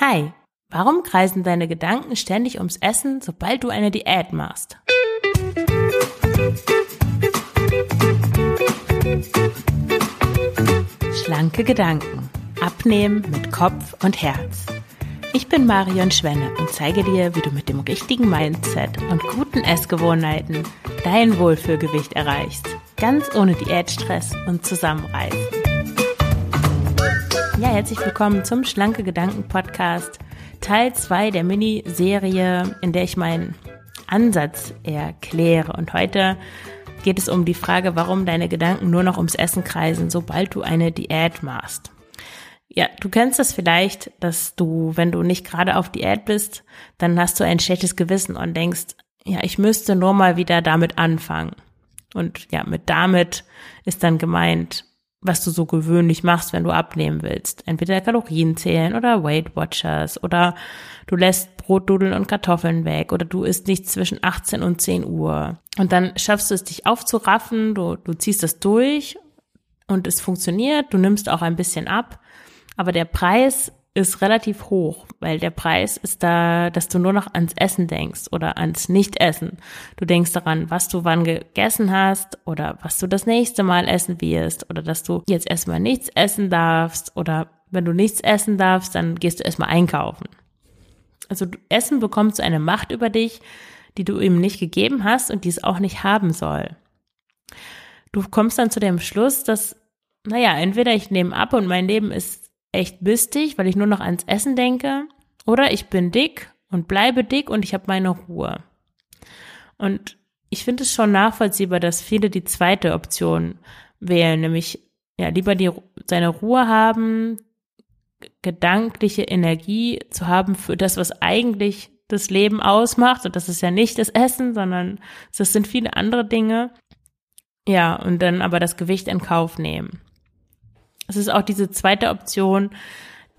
Hi, warum kreisen deine Gedanken ständig ums Essen, sobald du eine Diät machst? Schlanke Gedanken. Abnehmen mit Kopf und Herz. Ich bin Marion Schwenne und zeige dir, wie du mit dem richtigen Mindset und guten Essgewohnheiten dein Wohlfühlgewicht erreichst. Ganz ohne Diätstress und Zusammenreißen. Ja, herzlich willkommen zum Schlanke Gedanken Podcast, Teil 2 der Miniserie, in der ich meinen Ansatz erkläre. Und heute geht es um die Frage, warum deine Gedanken nur noch ums Essen kreisen, sobald du eine Diät machst. Ja, du kennst das vielleicht, dass du, wenn du nicht gerade auf Diät bist, dann hast du ein schlechtes Gewissen und denkst, ja, ich müsste nur mal wieder damit anfangen. Und ja, mit damit ist dann gemeint, was du so gewöhnlich machst, wenn du abnehmen willst. Entweder Kalorien zählen oder Weight Watchers oder du lässt Brotdudeln und Kartoffeln weg oder du isst nicht zwischen 18 und 10 Uhr. Und dann schaffst du es, dich aufzuraffen, du, du ziehst das durch und es funktioniert, du nimmst auch ein bisschen ab. Aber der Preis ist relativ hoch, weil der Preis ist da, dass du nur noch ans Essen denkst oder ans Nichtessen. Du denkst daran, was du wann gegessen hast oder was du das nächste Mal essen wirst oder dass du jetzt erstmal nichts essen darfst oder wenn du nichts essen darfst, dann gehst du erstmal einkaufen. Also Essen bekommt so eine Macht über dich, die du ihm nicht gegeben hast und die es auch nicht haben soll. Du kommst dann zu dem Schluss, dass, naja, entweder ich nehme ab und mein Leben ist echt bistig, weil ich nur noch ans Essen denke, oder ich bin dick und bleibe dick und ich habe meine Ruhe. Und ich finde es schon nachvollziehbar, dass viele die zweite Option wählen, nämlich ja lieber die seine Ruhe haben, gedankliche Energie zu haben für das, was eigentlich das Leben ausmacht. Und das ist ja nicht das Essen, sondern das sind viele andere Dinge. Ja, und dann aber das Gewicht in Kauf nehmen. Es ist auch diese zweite Option,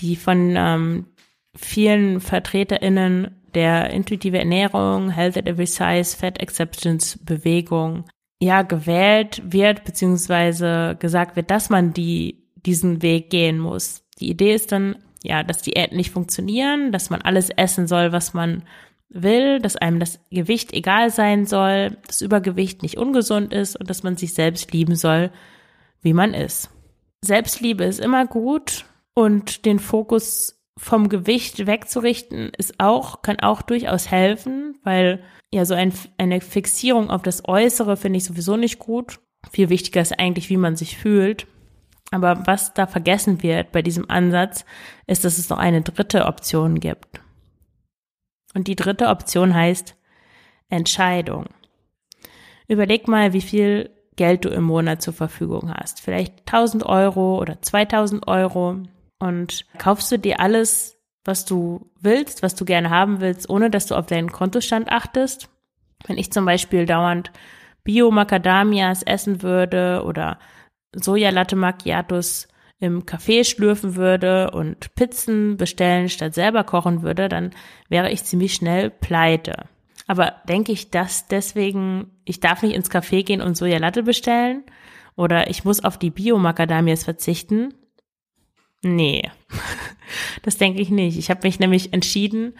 die von ähm, vielen VertreterInnen der intuitive Ernährung, Health at Every Size, Fat Acceptance Bewegung ja gewählt wird, beziehungsweise gesagt wird, dass man die, diesen Weg gehen muss. Die Idee ist dann, ja, dass Diäten nicht funktionieren, dass man alles essen soll, was man will, dass einem das Gewicht egal sein soll, dass Übergewicht nicht ungesund ist und dass man sich selbst lieben soll, wie man ist. Selbstliebe ist immer gut und den Fokus vom Gewicht wegzurichten ist auch, kann auch durchaus helfen, weil ja so ein, eine Fixierung auf das Äußere finde ich sowieso nicht gut. Viel wichtiger ist eigentlich, wie man sich fühlt. Aber was da vergessen wird bei diesem Ansatz, ist, dass es noch eine dritte Option gibt. Und die dritte Option heißt Entscheidung. Überleg mal, wie viel Geld du im Monat zur Verfügung hast. Vielleicht 1000 Euro oder 2000 Euro und kaufst du dir alles, was du willst, was du gerne haben willst, ohne dass du auf deinen Kontostand achtest. Wenn ich zum Beispiel dauernd Bio-Macadamias essen würde oder Sojalatte Macchiatos im Café schlürfen würde und Pizzen bestellen statt selber kochen würde, dann wäre ich ziemlich schnell pleite. Aber denke ich, dass deswegen, ich darf nicht ins Café gehen und Sojalatte bestellen? Oder ich muss auf die Bio-Macadamias verzichten? Nee, das denke ich nicht. Ich habe mich nämlich entschieden,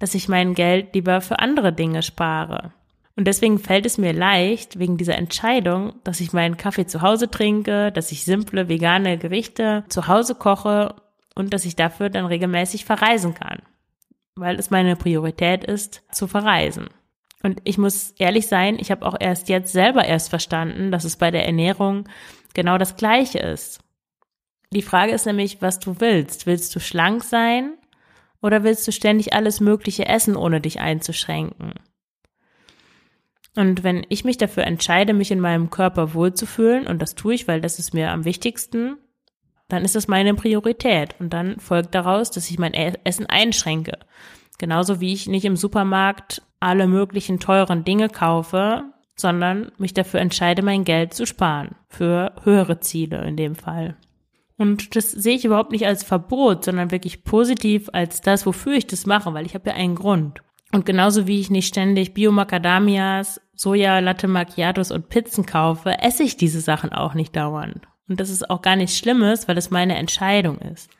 dass ich mein Geld lieber für andere Dinge spare. Und deswegen fällt es mir leicht, wegen dieser Entscheidung, dass ich meinen Kaffee zu Hause trinke, dass ich simple vegane Gerichte zu Hause koche und dass ich dafür dann regelmäßig verreisen kann weil es meine Priorität ist, zu verreisen. Und ich muss ehrlich sein, ich habe auch erst jetzt selber erst verstanden, dass es bei der Ernährung genau das Gleiche ist. Die Frage ist nämlich, was du willst. Willst du schlank sein oder willst du ständig alles Mögliche essen, ohne dich einzuschränken? Und wenn ich mich dafür entscheide, mich in meinem Körper wohlzufühlen, und das tue ich, weil das ist mir am wichtigsten, dann ist das meine Priorität. Und dann folgt daraus, dass ich mein Essen einschränke. Genauso wie ich nicht im Supermarkt alle möglichen teuren Dinge kaufe, sondern mich dafür entscheide, mein Geld zu sparen. Für höhere Ziele in dem Fall. Und das sehe ich überhaupt nicht als Verbot, sondern wirklich positiv als das, wofür ich das mache, weil ich habe ja einen Grund. Und genauso wie ich nicht ständig Bio-Macadamias, Soja, Latte Macchiatos und Pizzen kaufe, esse ich diese Sachen auch nicht dauernd. Und das ist auch gar nichts Schlimmes, weil es meine Entscheidung ist.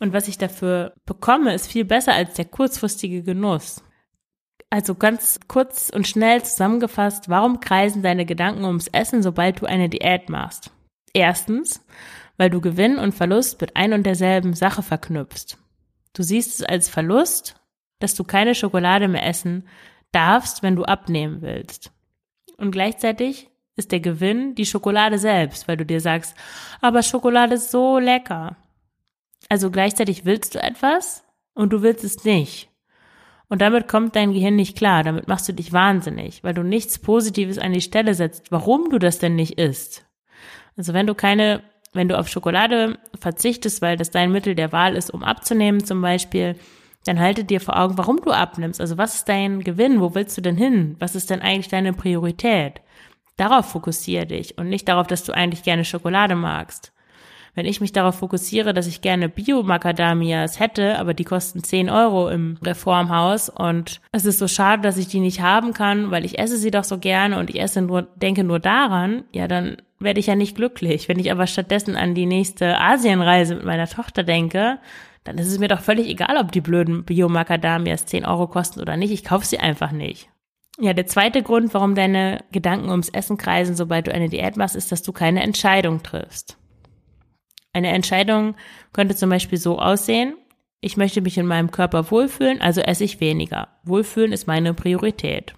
Und was ich dafür bekomme, ist viel besser als der kurzfristige Genuss. Also ganz kurz und schnell zusammengefasst, warum kreisen deine Gedanken ums Essen, sobald du eine Diät machst? Erstens, weil du Gewinn und Verlust mit ein und derselben Sache verknüpfst. Du siehst es als Verlust, dass du keine Schokolade mehr essen darfst, wenn du abnehmen willst. Und gleichzeitig ist der Gewinn die Schokolade selbst, weil du dir sagst, aber Schokolade ist so lecker. Also gleichzeitig willst du etwas und du willst es nicht. Und damit kommt dein Gehirn nicht klar, damit machst du dich wahnsinnig, weil du nichts Positives an die Stelle setzt, warum du das denn nicht isst. Also wenn du keine, wenn du auf Schokolade verzichtest, weil das dein Mittel der Wahl ist, um abzunehmen zum Beispiel, dann halte dir vor Augen, warum du abnimmst. Also was ist dein Gewinn? Wo willst du denn hin? Was ist denn eigentlich deine Priorität? Darauf fokussiere dich und nicht darauf, dass du eigentlich gerne Schokolade magst. Wenn ich mich darauf fokussiere, dass ich gerne Bio-Macadamias hätte, aber die kosten 10 Euro im Reformhaus und es ist so schade, dass ich die nicht haben kann, weil ich esse sie doch so gerne und ich esse nur, denke nur daran, ja, dann werde ich ja nicht glücklich. Wenn ich aber stattdessen an die nächste Asienreise mit meiner Tochter denke, dann ist es mir doch völlig egal, ob die blöden Bio-Macadamias 10 Euro kosten oder nicht. Ich kaufe sie einfach nicht. Ja, der zweite Grund, warum deine Gedanken ums Essen kreisen, sobald du eine Diät machst, ist, dass du keine Entscheidung triffst. Eine Entscheidung könnte zum Beispiel so aussehen, ich möchte mich in meinem Körper wohlfühlen, also esse ich weniger. Wohlfühlen ist meine Priorität.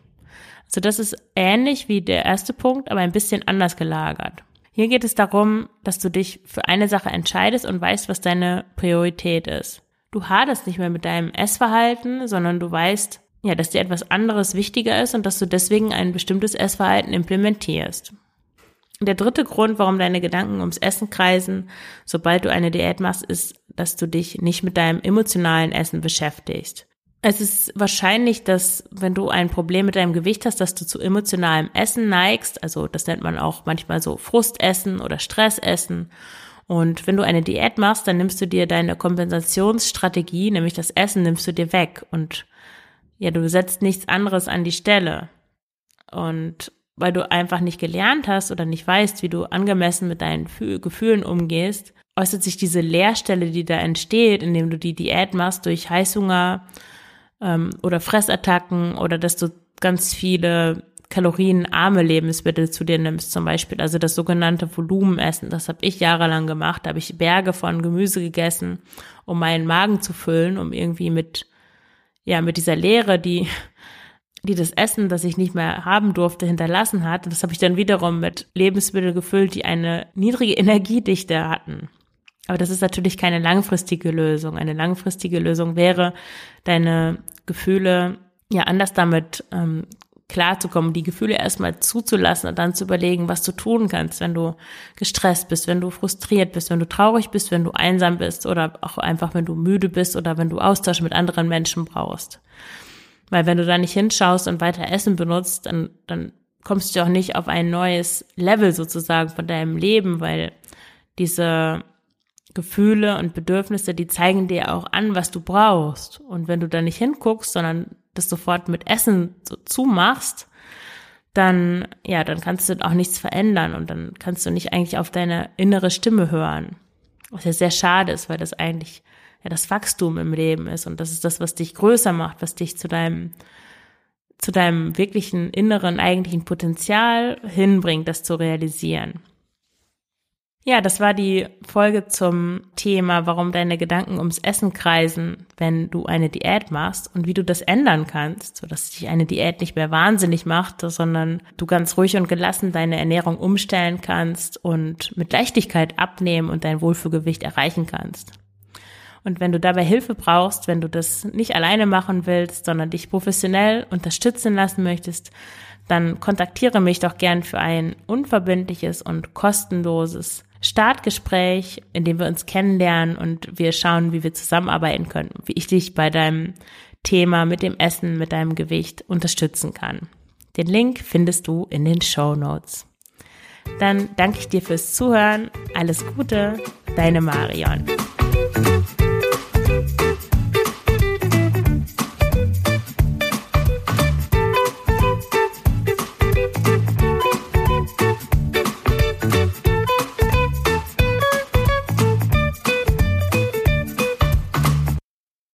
Also das ist ähnlich wie der erste Punkt, aber ein bisschen anders gelagert. Hier geht es darum, dass du dich für eine Sache entscheidest und weißt, was deine Priorität ist. Du haderst nicht mehr mit deinem Essverhalten, sondern du weißt, ja, dass dir etwas anderes wichtiger ist und dass du deswegen ein bestimmtes Essverhalten implementierst. Der dritte Grund, warum deine Gedanken ums Essen kreisen, sobald du eine Diät machst, ist, dass du dich nicht mit deinem emotionalen Essen beschäftigst. Es ist wahrscheinlich, dass wenn du ein Problem mit deinem Gewicht hast, dass du zu emotionalem Essen neigst. Also das nennt man auch manchmal so Frustessen oder Stressessen. Und wenn du eine Diät machst, dann nimmst du dir deine Kompensationsstrategie, nämlich das Essen, nimmst du dir weg. Und ja, du setzt nichts anderes an die Stelle. Und weil du einfach nicht gelernt hast oder nicht weißt, wie du angemessen mit deinen Gefühlen umgehst, äußert sich diese Leerstelle, die da entsteht, indem du die Diät machst durch Heißhunger ähm, oder Fressattacken oder dass du ganz viele kalorienarme Lebensmittel zu dir nimmst, zum Beispiel. Also das sogenannte Volumenessen. Das habe ich jahrelang gemacht. Da habe ich Berge von Gemüse gegessen, um meinen Magen zu füllen, um irgendwie mit, ja, mit dieser Leere, die die das Essen, das ich nicht mehr haben durfte, hinterlassen hat. Das habe ich dann wiederum mit Lebensmitteln gefüllt, die eine niedrige Energiedichte hatten. Aber das ist natürlich keine langfristige Lösung. Eine langfristige Lösung wäre, deine Gefühle ja anders damit ähm, klarzukommen, die Gefühle erstmal zuzulassen und dann zu überlegen, was du tun kannst, wenn du gestresst bist, wenn du frustriert bist, wenn du traurig bist, wenn du einsam bist oder auch einfach, wenn du müde bist oder wenn du Austausch mit anderen Menschen brauchst. Weil wenn du da nicht hinschaust und weiter Essen benutzt, dann, dann kommst du auch nicht auf ein neues Level sozusagen von deinem Leben, weil diese Gefühle und Bedürfnisse, die zeigen dir auch an, was du brauchst. Und wenn du da nicht hinguckst, sondern das sofort mit Essen so zumachst, dann, ja, dann kannst du auch nichts verändern und dann kannst du nicht eigentlich auf deine innere Stimme hören. Was ja sehr schade ist, weil das eigentlich ja das Wachstum im Leben ist und das ist das, was dich größer macht, was dich zu deinem zu deinem wirklichen inneren eigentlichen Potenzial hinbringt, das zu realisieren. Ja, das war die Folge zum Thema, warum deine Gedanken ums Essen kreisen, wenn du eine Diät machst und wie du das ändern kannst, sodass dich eine Diät nicht mehr wahnsinnig macht, sondern du ganz ruhig und gelassen deine Ernährung umstellen kannst und mit Leichtigkeit abnehmen und dein Wohlfühlgewicht erreichen kannst. Und wenn du dabei Hilfe brauchst, wenn du das nicht alleine machen willst, sondern dich professionell unterstützen lassen möchtest, dann kontaktiere mich doch gern für ein unverbindliches und kostenloses Startgespräch, in dem wir uns kennenlernen und wir schauen, wie wir zusammenarbeiten können, wie ich dich bei deinem Thema mit dem Essen, mit deinem Gewicht unterstützen kann. Den Link findest du in den Show Notes. Dann danke ich dir fürs Zuhören. Alles Gute, deine Marion.